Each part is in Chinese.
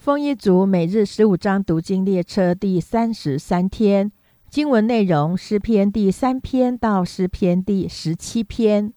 丰一族每日十五章读经列车第三十三天经文内容：诗篇第三篇到诗篇第十七篇。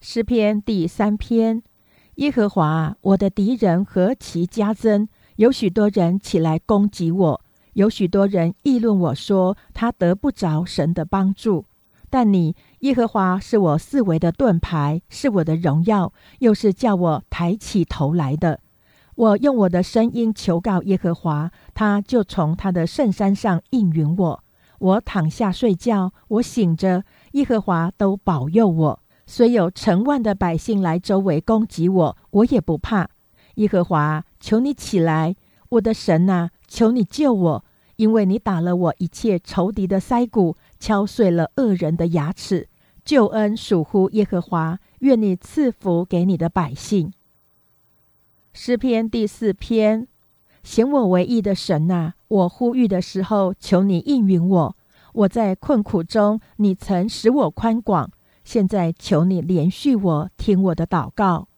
诗篇第三篇：耶和华，我的敌人何其加增！有许多人起来攻击我，有许多人议论我说他得不着神的帮助。但你，耶和华，是我四围的盾牌，是我的荣耀，又是叫我抬起头来的。我用我的声音求告耶和华，他就从他的圣山上应允我。我躺下睡觉，我醒着，耶和华都保佑我。虽有成万的百姓来周围攻击我，我也不怕。耶和华，求你起来，我的神啊，求你救我，因为你打了我一切仇敌的腮骨，敲碎了恶人的牙齿。救恩属乎耶和华，愿你赐福给你的百姓。诗篇第四篇，显我为义的神呐，我呼吁的时候，求你应允我。我在困苦中，你曾使我宽广，现在求你连续我，听我的祷告。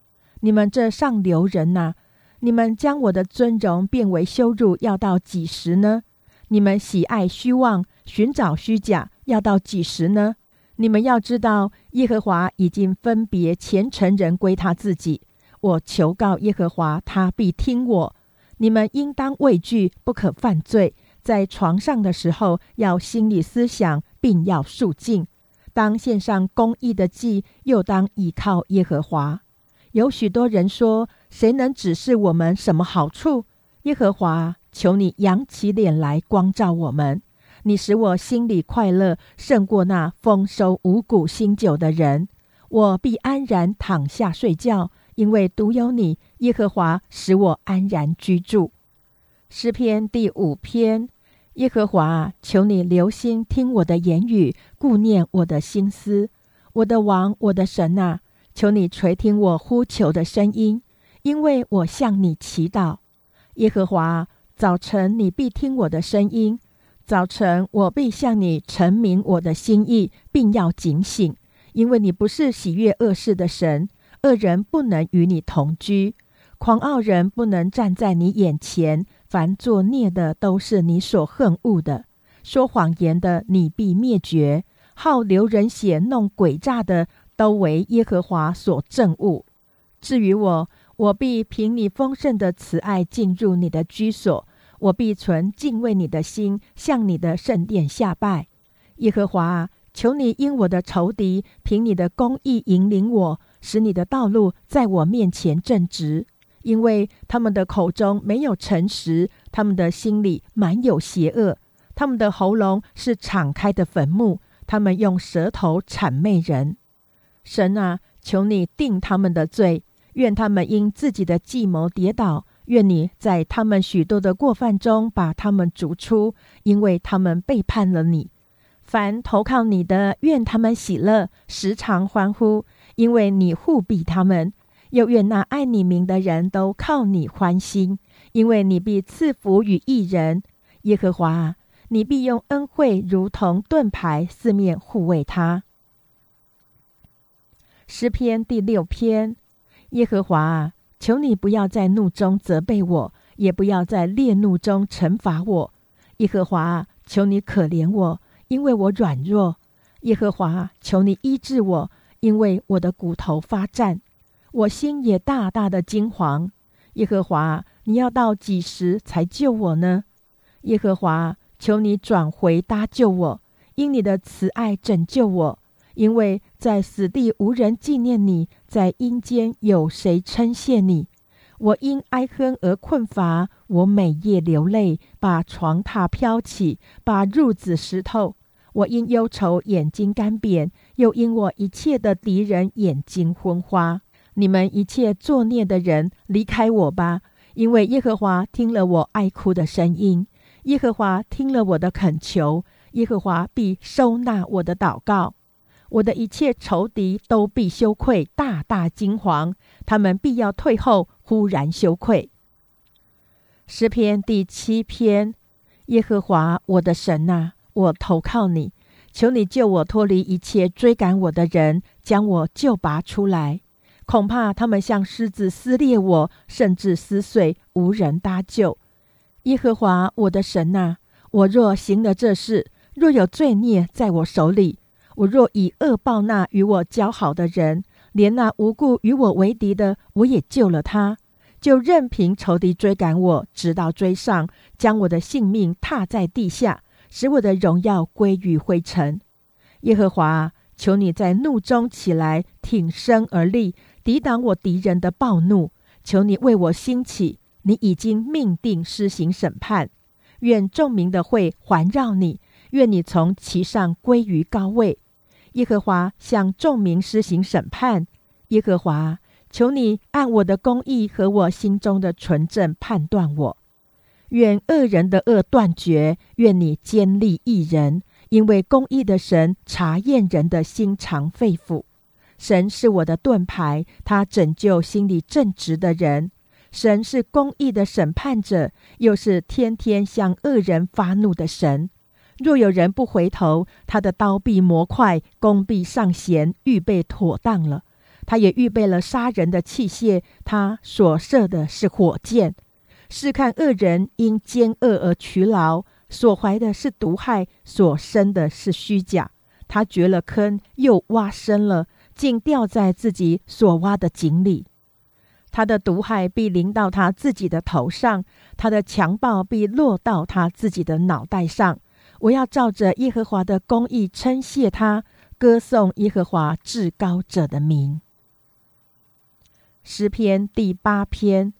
你们这上流人呐，你们将我的尊荣变为羞辱，要到几时呢？你们喜爱虚妄，寻找虚假，要到几时呢？你们要知道，耶和华已经分别虔诚人归他自己。我求告耶和华，他必听我。你们应当畏惧，不可犯罪。在床上的时候，要心里思想，并要肃静。当献上公义的祭，又当倚靠耶和华。有许多人说：“谁能指示我们什么好处？”耶和华，求你扬起脸来光照我们。你使我心里快乐，胜过那丰收五谷新酒的人。我必安然躺下睡觉。因为独有你，耶和华使我安然居住。诗篇第五篇：耶和华，求你留心听我的言语，顾念我的心思。我的王，我的神啊，求你垂听我呼求的声音，因为我向你祈祷。耶和华，早晨你必听我的声音，早晨我必向你陈明我的心意，并要警醒，因为你不是喜悦恶事的神。恶人不能与你同居，狂傲人不能站在你眼前。凡作孽的都是你所恨恶的，说谎言的你必灭绝。好流人血、弄诡诈的，都为耶和华所憎恶。至于我，我必凭你丰盛的慈爱进入你的居所，我必存敬畏你的心，向你的圣殿下拜。耶和华啊，求你因我的仇敌，凭你的公义引领我。使你的道路在我面前正直，因为他们的口中没有诚实，他们的心里满有邪恶，他们的喉咙是敞开的坟墓，他们用舌头谄媚人。神啊，求你定他们的罪，愿他们因自己的计谋跌倒，愿你在他们许多的过犯中把他们逐出，因为他们背叛了你。凡投靠你的，愿他们喜乐，时常欢呼。因为你护庇他们，又愿那爱你名的人都靠你欢心，因为你必赐福与一人。耶和华，你必用恩惠如同盾牌，四面护卫他。诗篇第六篇：耶和华，求你不要在怒中责备我，也不要在烈怒中惩罚我。耶和华，求你可怜我，因为我软弱。耶和华，求你医治我。因为我的骨头发战，我心也大大的惊惶。耶和华，你要到几时才救我呢？耶和华，求你转回搭救我，因你的慈爱拯救我。因为在死地无人纪念你，在阴间有谁称谢你？我因哀哼而困乏，我每夜流泪，把床榻飘起，把褥子湿透。我因忧愁眼睛干瘪。又因我一切的敌人眼睛昏花，你们一切作孽的人离开我吧！因为耶和华听了我哀哭的声音，耶和华听了我的恳求，耶和华必收纳我的祷告。我的一切仇敌都必羞愧，大大惊惶，他们必要退后，忽然羞愧。诗篇第七篇：耶和华我的神啊，我投靠你。求你救我脱离一切追赶我的人，将我救拔出来。恐怕他们像狮子撕裂我，甚至撕碎，无人搭救。耶和华我的神呐，我若行了这事，若有罪孽在我手里，我若以恶报那与我交好的人，连那无故与我为敌的，我也救了他，就任凭仇敌追赶我，直到追上，将我的性命踏在地下，使我的荣耀归于灰尘。耶和华，求你在怒中起来，挺身而立，抵挡我敌人的暴怒。求你为我兴起，你已经命定施行审判。愿众民的会环绕你，愿你从其上归于高位。耶和华向众民施行审判。耶和华，求你按我的公义和我心中的纯正判断我。愿恶人的恶断绝，愿你坚立一人。因为公义的神查验人的心肠肺腑，神是我的盾牌，他拯救心里正直的人。神是公义的审判者，又是天天向恶人发怒的神。若有人不回头，他的刀臂磨快，弓臂上弦，预备妥当了。他也预备了杀人的器械，他所射的是火箭。试看恶人因奸恶而取劳。所怀的是毒害，所生的是虚假。他掘了坑，又挖深了，竟掉在自己所挖的井里。他的毒害必临到他自己的头上，他的强暴必落到他自己的脑袋上。我要照着耶和华的公义称谢他，歌颂耶和华至高者的名。诗篇第八篇：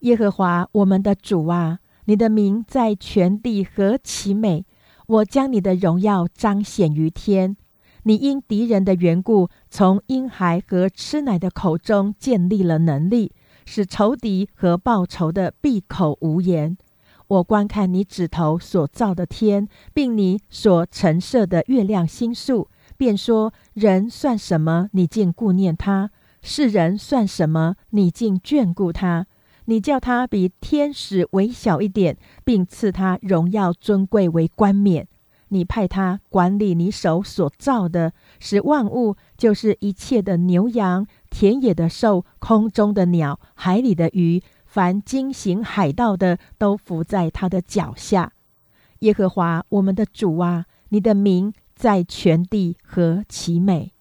耶和华我们的主啊。你的名在全地何其美！我将你的荣耀彰显于天。你因敌人的缘故，从婴孩和吃奶的口中建立了能力，使仇敌和报仇的闭口无言。我观看你指头所造的天，并你所陈设的月亮星宿，便说：人算什么？你竟顾念他；世人算什么？你竟眷顾他。你叫他比天使微小一点，并赐他荣耀尊贵为冠冕。你派他管理你手所造的，使万物，就是一切的牛羊、田野的兽、空中的鸟、海里的鱼，凡惊行海盗的，都伏在他的脚下。耶和华我们的主啊，你的名在全地何其美！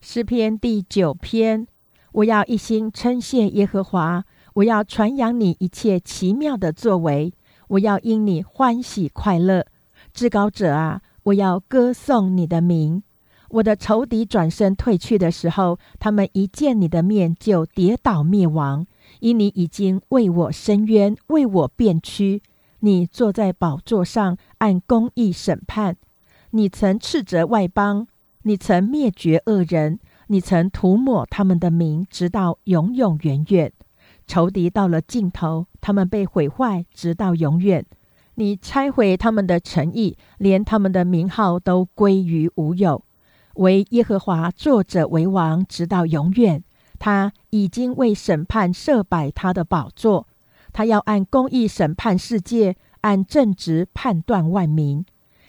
诗篇第九篇。我要一心称谢耶和华，我要传扬你一切奇妙的作为，我要因你欢喜快乐。至高者啊，我要歌颂你的名。我的仇敌转身退去的时候，他们一见你的面就跌倒灭亡，因你已经为我伸冤，为我辩屈。你坐在宝座上，按公义审判。你曾斥责外邦，你曾灭绝恶人。你曾涂抹他们的名，直到永永远远。仇敌到了尽头，他们被毁坏，直到永远。你拆毁他们的诚意，连他们的名号都归于无有。唯耶和华作者为王，直到永远。他已经为审判设摆他的宝座，他要按公义审判世界，按正直判断万民。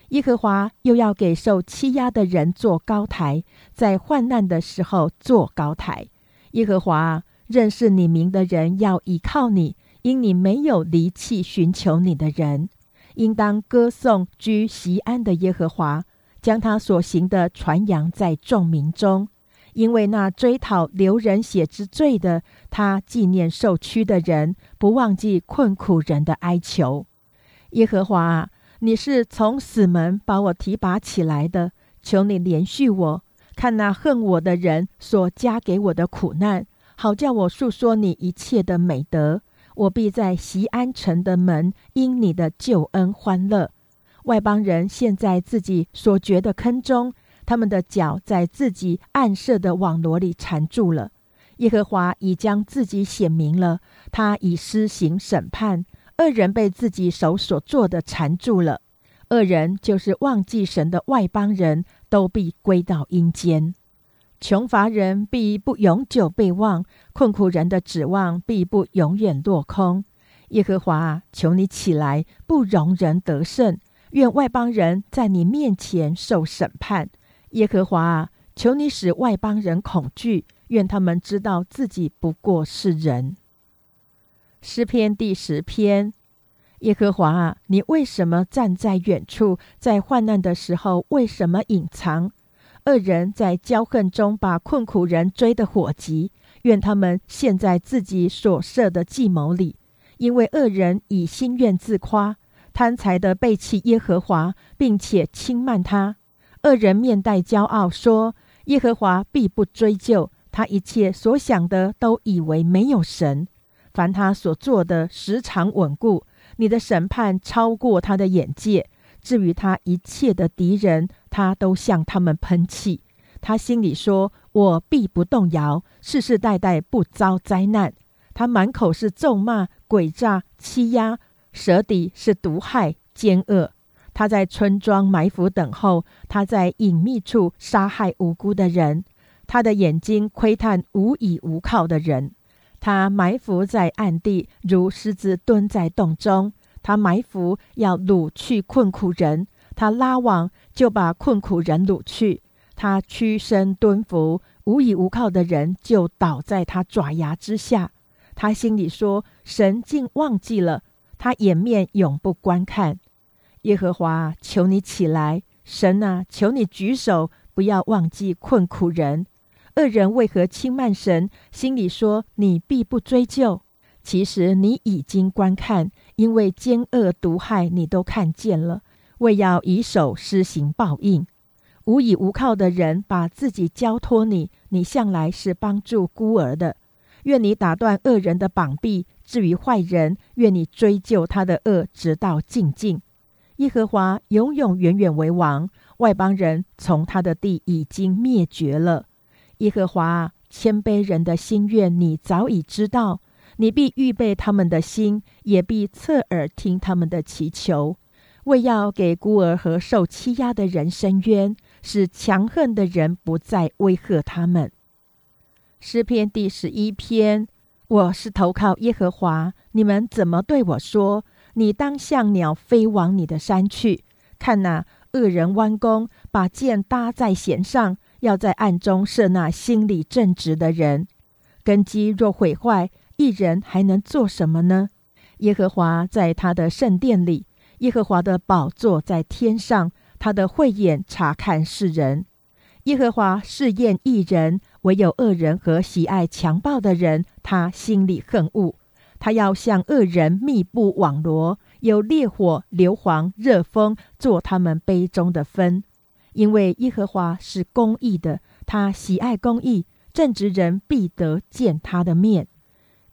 耶和华又要给受欺压的人做高台，在患难的时候做高台。耶和华认识你名的人要倚靠你，因你没有离弃寻求你的人。应当歌颂居席安的耶和华，将他所行的传扬在众民中。因为那追讨流人血之罪的，他纪念受屈的人，不忘记困苦人的哀求。耶和华。你是从死门把我提拔起来的，求你连续我，看那恨我的人所加给我的苦难，好叫我述说你一切的美德。我必在席安城的门因你的救恩欢乐。外邦人陷在自己所掘的坑中，他们的脚在自己暗设的网罗里缠住了。耶和华已将自己显明了，他已施行审判。恶人被自己手所做的缠住了，恶人就是忘记神的外邦人，都必归到阴间。穷乏人必不永久被忘，困苦人的指望必不永远落空。耶和华，求你起来，不容人得胜。愿外邦人在你面前受审判。耶和华，求你使外邦人恐惧，愿他们知道自己不过是人。诗篇第十篇：耶和华啊，你为什么站在远处？在患难的时候，为什么隐藏？恶人在骄恨中把困苦人追得火急，愿他们陷在自己所设的计谋里，因为恶人以心愿自夸，贪财的背弃耶和华，并且轻慢他。恶人面带骄傲说：“耶和华必不追究他一切所想的，都以为没有神。凡他所做的，时常稳固。你的审判超过他的眼界。至于他一切的敌人。”他都向他们喷气，他心里说：“我必不动摇，世世代代不遭灾难。”他满口是咒骂、诡诈、欺压，舌底是毒害、奸恶。他在村庄埋伏等候，他在隐秘处杀害无辜的人。他的眼睛窥探无依无靠的人，他埋伏在暗地，如狮子蹲在洞中。他埋伏要掳去困苦人。他拉网，就把困苦人掳去；他屈身蹲伏，无依无靠的人就倒在他爪牙之下。他心里说：“神竟忘记了，他掩面永不观看。”耶和华，求你起来！神啊，求你举手，不要忘记困苦人。恶人为何轻慢神？心里说：“你必不追究。”其实你已经观看，因为奸恶毒害，你都看见了。为要以手施行报应，无依无靠的人把自己交托你，你向来是帮助孤儿的。愿你打断恶人的膀臂，至于坏人，愿你追究他的恶，直到尽尽。耶和华永永远远为王，外邦人从他的地已经灭绝了。耶和华谦卑人的心愿，你早已知道，你必预备他们的心，也必侧耳听他们的祈求。为要给孤儿和受欺压的人伸冤，使强横的人不再威吓他们。诗篇第十一篇：我是投靠耶和华，你们怎么对我说？你当像鸟飞往你的山去。看那恶人弯弓，把箭搭在弦上，要在暗中设那心里正直的人。根基若毁坏，一人还能做什么呢？耶和华在他的圣殿里。耶和华的宝座在天上，他的慧眼察看世人。耶和华试验一人，唯有恶人和喜爱强暴的人，他心里恨恶。他要向恶人密布网罗，有烈火、硫磺、热风做他们杯中的分。因为耶和华是公义的，他喜爱公义，正直人必得见他的面。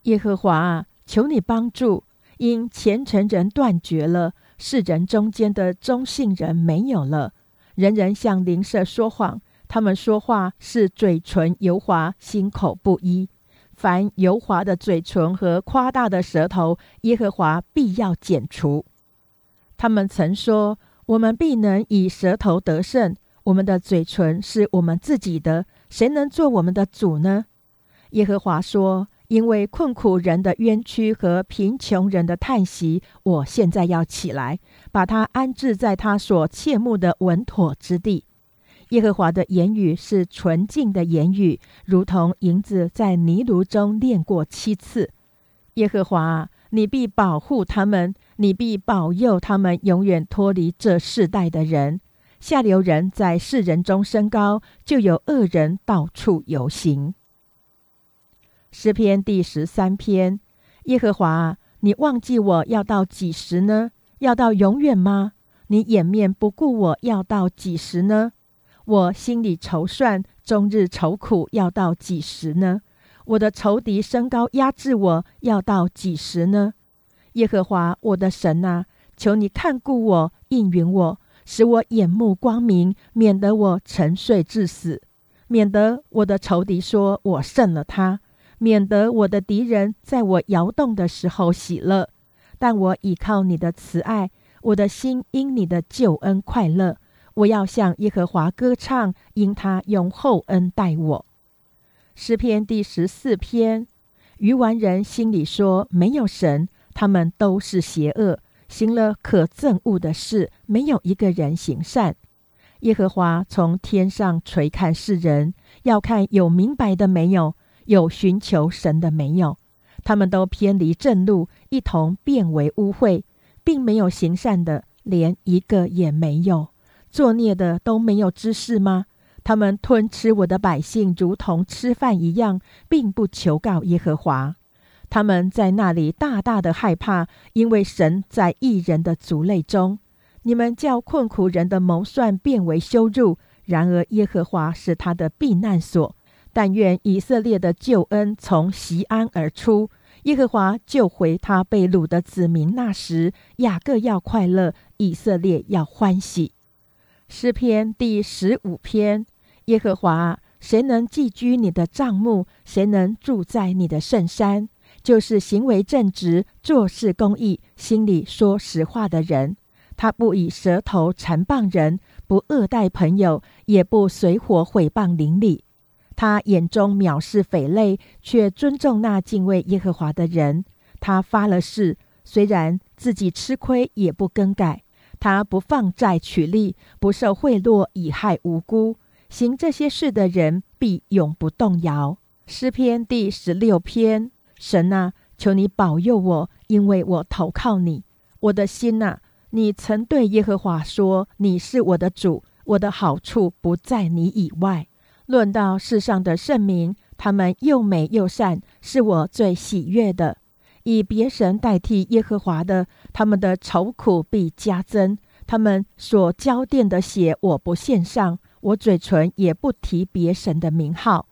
耶和华啊，求你帮助，因虔诚人断绝了。世人中间的中性人没有了，人人向邻舍说谎，他们说话是嘴唇油滑，心口不一。凡油滑的嘴唇和夸大的舌头，耶和华必要剪除。他们曾说：“我们必能以舌头得胜，我们的嘴唇是我们自己的，谁能做我们的主呢？”耶和华说。因为困苦人的冤屈和贫穷人的叹息，我现在要起来，把他安置在他所切慕的稳妥之地。耶和华的言语是纯净的言语，如同银子在泥炉中炼过七次。耶和华，你必保护他们，你必保佑他们，永远脱离这世代的人。下流人在世人中升高，就有恶人到处游行。诗篇第十三篇：耶和华，你忘记我要到几时呢？要到永远吗？你掩面不顾我要到几时呢？我心里筹算，终日愁苦，要到几时呢？我的仇敌升高压制我，要到几时呢？耶和华我的神啊，求你看顾我，应允我，使我眼目光明，免得我沉睡至死，免得我的仇敌说我胜了他。免得我的敌人在我摇动的时候喜乐，但我倚靠你的慈爱，我的心因你的救恩快乐。我要向耶和华歌唱，因他用厚恩待我。诗篇第十四篇：愚顽人心里说没有神，他们都是邪恶，行了可憎恶的事，没有一个人行善。耶和华从天上垂看世人，要看有明白的没有，有寻求神的没有。他们都偏离正路，一同变为污秽，并没有行善的，连一个也没有。作孽的都没有知识吗？他们吞吃我的百姓，如同吃饭一样，并不求告耶和华。他们在那里大大的害怕，因为神在异人的族类中。你们叫困苦人的谋算变为羞辱，然而耶和华是他的避难所。但愿以色列的救恩从西安而出，耶和华救回他被掳的子民。那时雅各要快乐，以色列要欢喜。诗篇第十五篇：耶和华，谁能寄居你的帐幕？谁能住在你的圣山？就是行为正直、做事公义、心里说实话的人。他不以舌头缠谤人，不恶待朋友，也不随火毁谤邻里。他眼中藐视匪类，却尊重那敬畏耶和华的人。他发了誓，虽然自己吃亏，也不更改。他不放债取利，不受贿赂以害无辜。行这些事的人，必永不动摇。诗篇第十六篇：神啊，求你保佑我，因为我投靠你。我的心啊，你曾对耶和华说：“你是我的主，我的好处不在你以外。”论到世上的圣名，他们又美又善，是我最喜悦的。以别神代替耶和华的，他们的愁苦必加增。他们所交奠的血，我不献上，我嘴唇也不提别神的名号。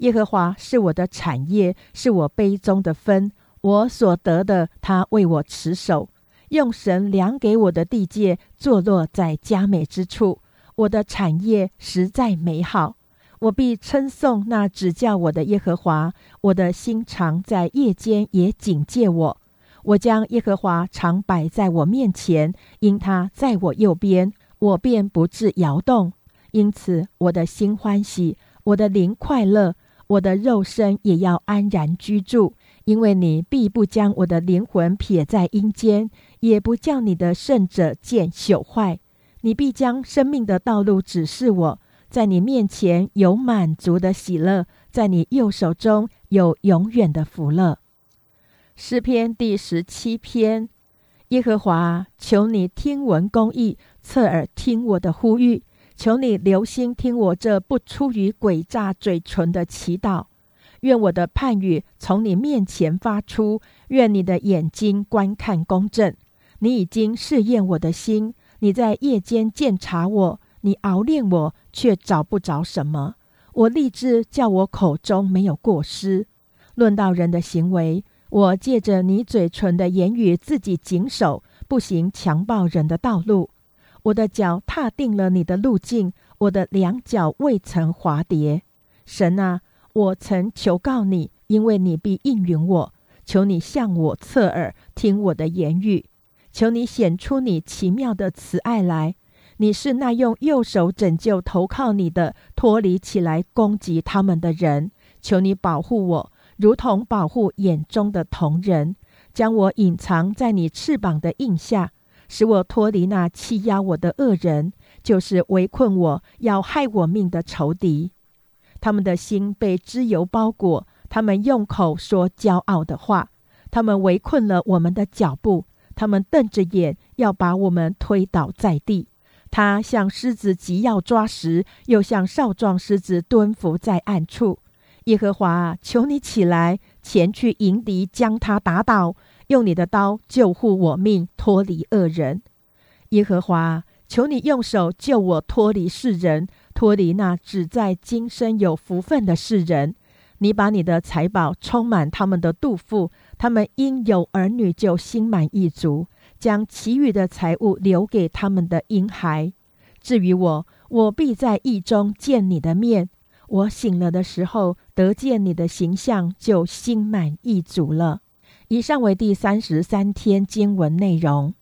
耶和华是我的产业，是我杯中的分，我所得的，他为我持守。用神量给我的地界，坐落在佳美之处。我的产业实在美好。我必称颂那指教我的耶和华，我的心常在夜间也警戒我。我将耶和华常摆在我面前，因他在我右边，我便不致摇动。因此，我的心欢喜，我的灵快乐，我的肉身也要安然居住。因为你必不将我的灵魂撇在阴间，也不叫你的圣者见朽坏。你必将生命的道路指示我。在你面前有满足的喜乐，在你右手中有永远的福乐。诗篇第十七篇：耶和华，求你听闻公义，侧耳听我的呼吁，求你留心听我这不出于诡诈嘴唇的祈祷。愿我的判语从你面前发出，愿你的眼睛观看公正。你已经试验我的心，你在夜间鉴察我。你熬炼我，却找不着什么。我立志叫我口中没有过失。论到人的行为，我借着你嘴唇的言语，自己谨守，不行强暴人的道路。我的脚踏定了你的路径，我的两脚未曾滑跌。神啊，我曾求告你，因为你必应允我。求你向我侧耳，听我的言语。求你显出你奇妙的慈爱来。你是那用右手拯救投靠你的，脱离起来攻击他们的人。求你保护我，如同保护眼中的同人，将我隐藏在你翅膀的印下，使我脱离那欺压我的恶人，就是围困我要害我命的仇敌。他们的心被脂油包裹，他们用口说骄傲的话，他们围困了我们的脚步，他们瞪着眼要把我们推倒在地。他像狮子急要抓时，又像少壮狮子蹲伏在暗处。耶和华，求你起来，前去迎敌，将他打倒，用你的刀救护我命，脱离恶人。耶和华，求你用手救我脱离世人，脱离那只在今生有福分的世人。你把你的财宝充满他们的肚腹，他们因有儿女就心满意足。将其余的财物留给他们的婴孩。至于我，我必在意中见你的面。我醒了的时候，得见你的形象，就心满意足了。以上为第三十三天经文内容。